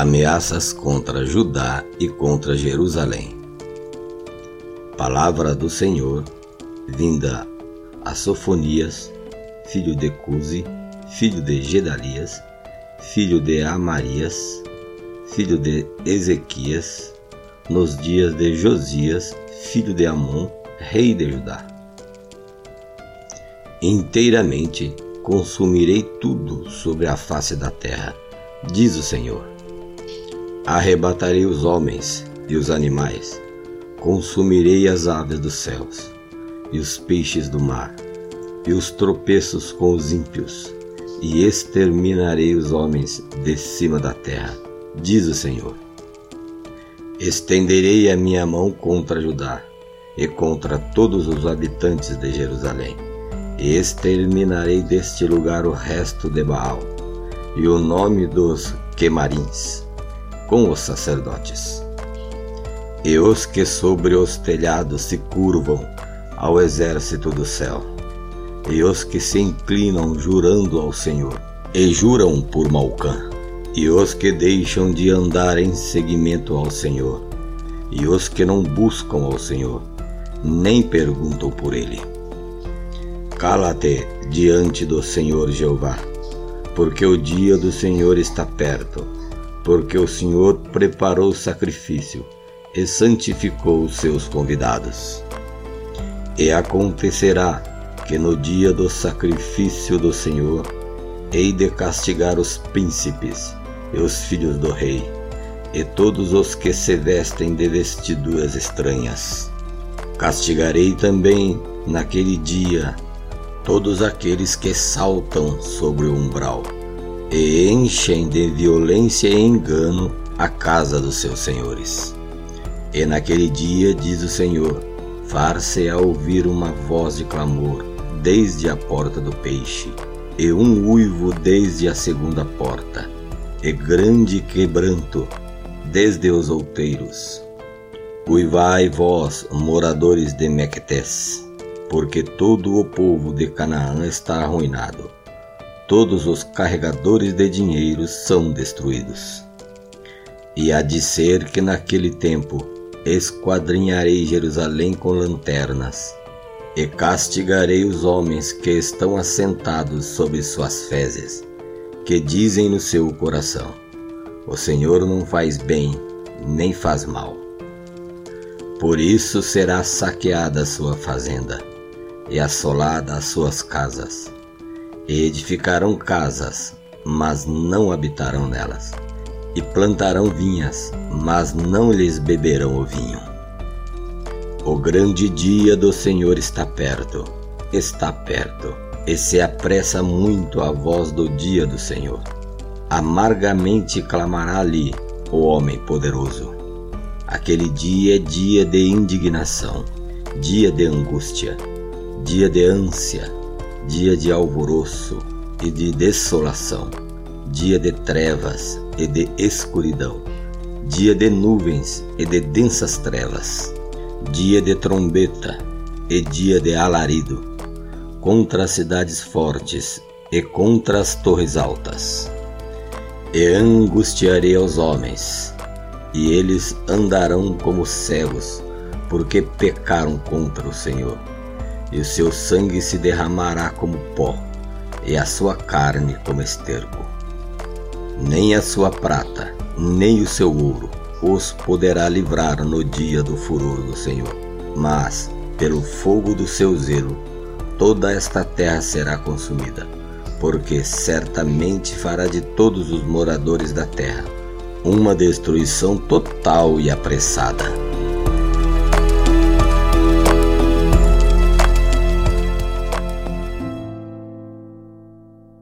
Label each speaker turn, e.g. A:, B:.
A: Ameaças contra Judá e contra Jerusalém. Palavra do Senhor, vinda a Sofonias, filho de Cusi, filho de Gedalias, filho de Amarias, filho de Ezequias, nos dias de Josias, filho de Amon, rei de Judá. Inteiramente consumirei tudo sobre a face da terra, diz o Senhor Arrebatarei os homens e os animais, consumirei as aves dos céus e os peixes do mar, e os tropeços com os ímpios, e exterminarei os homens de cima da terra, diz o Senhor. Estenderei a minha mão contra Judá e contra todos os habitantes de Jerusalém, e exterminarei deste lugar o resto de Baal e o nome dos quemarins com os sacerdotes. E os que sobre os telhados se curvam ao exército do céu, e os que se inclinam jurando ao Senhor, e juram por Malcã, e os que deixam de andar em seguimento ao Senhor, e os que não buscam ao Senhor, nem perguntam por ele. Cala-te diante do Senhor Jeová, porque o dia do Senhor está perto porque o Senhor preparou o sacrifício e santificou os seus convidados. E acontecerá que no dia do sacrifício do Senhor hei de castigar os príncipes e os filhos do rei, e todos os que se vestem de vestiduras estranhas. Castigarei também naquele dia todos aqueles que saltam sobre o umbral e enchem de violência e engano a casa dos seus senhores. E naquele dia, diz o Senhor, far-se a ouvir uma voz de clamor desde a porta do peixe, e um uivo desde a segunda porta, e grande quebranto desde os outeiros. Uivai vós, moradores de Mequetés, porque todo o povo de Canaã está arruinado todos os carregadores de dinheiro são destruídos. E há de ser que naquele tempo esquadrinharei Jerusalém com lanternas, e castigarei os homens que estão assentados sobre suas fezes, que dizem no seu coração: O Senhor não faz bem, nem faz mal. Por isso será saqueada a sua fazenda, e assolada as suas casas e edificarão casas, mas não habitarão nelas. E plantarão vinhas, mas não lhes beberão o vinho. O grande dia do Senhor está perto, está perto, e se apressa muito a voz do dia do Senhor. Amargamente clamará ali o homem poderoso. Aquele dia é dia de indignação, dia de angústia, dia de ânsia, dia de alvoroço e de desolação, dia de trevas e de escuridão, dia de nuvens e de densas trevas, dia de trombeta e dia de alarido, contra as cidades fortes e contra as torres altas. E angustiarei aos homens, e eles andarão como cegos, porque pecaram contra o Senhor e o seu sangue se derramará como pó, e a sua carne como esterco. Nem a sua prata, nem o seu ouro os poderá livrar no dia do furor do Senhor. Mas, pelo fogo do seu zelo, toda esta terra será consumida, porque certamente fará de todos os moradores da terra uma destruição total e apressada.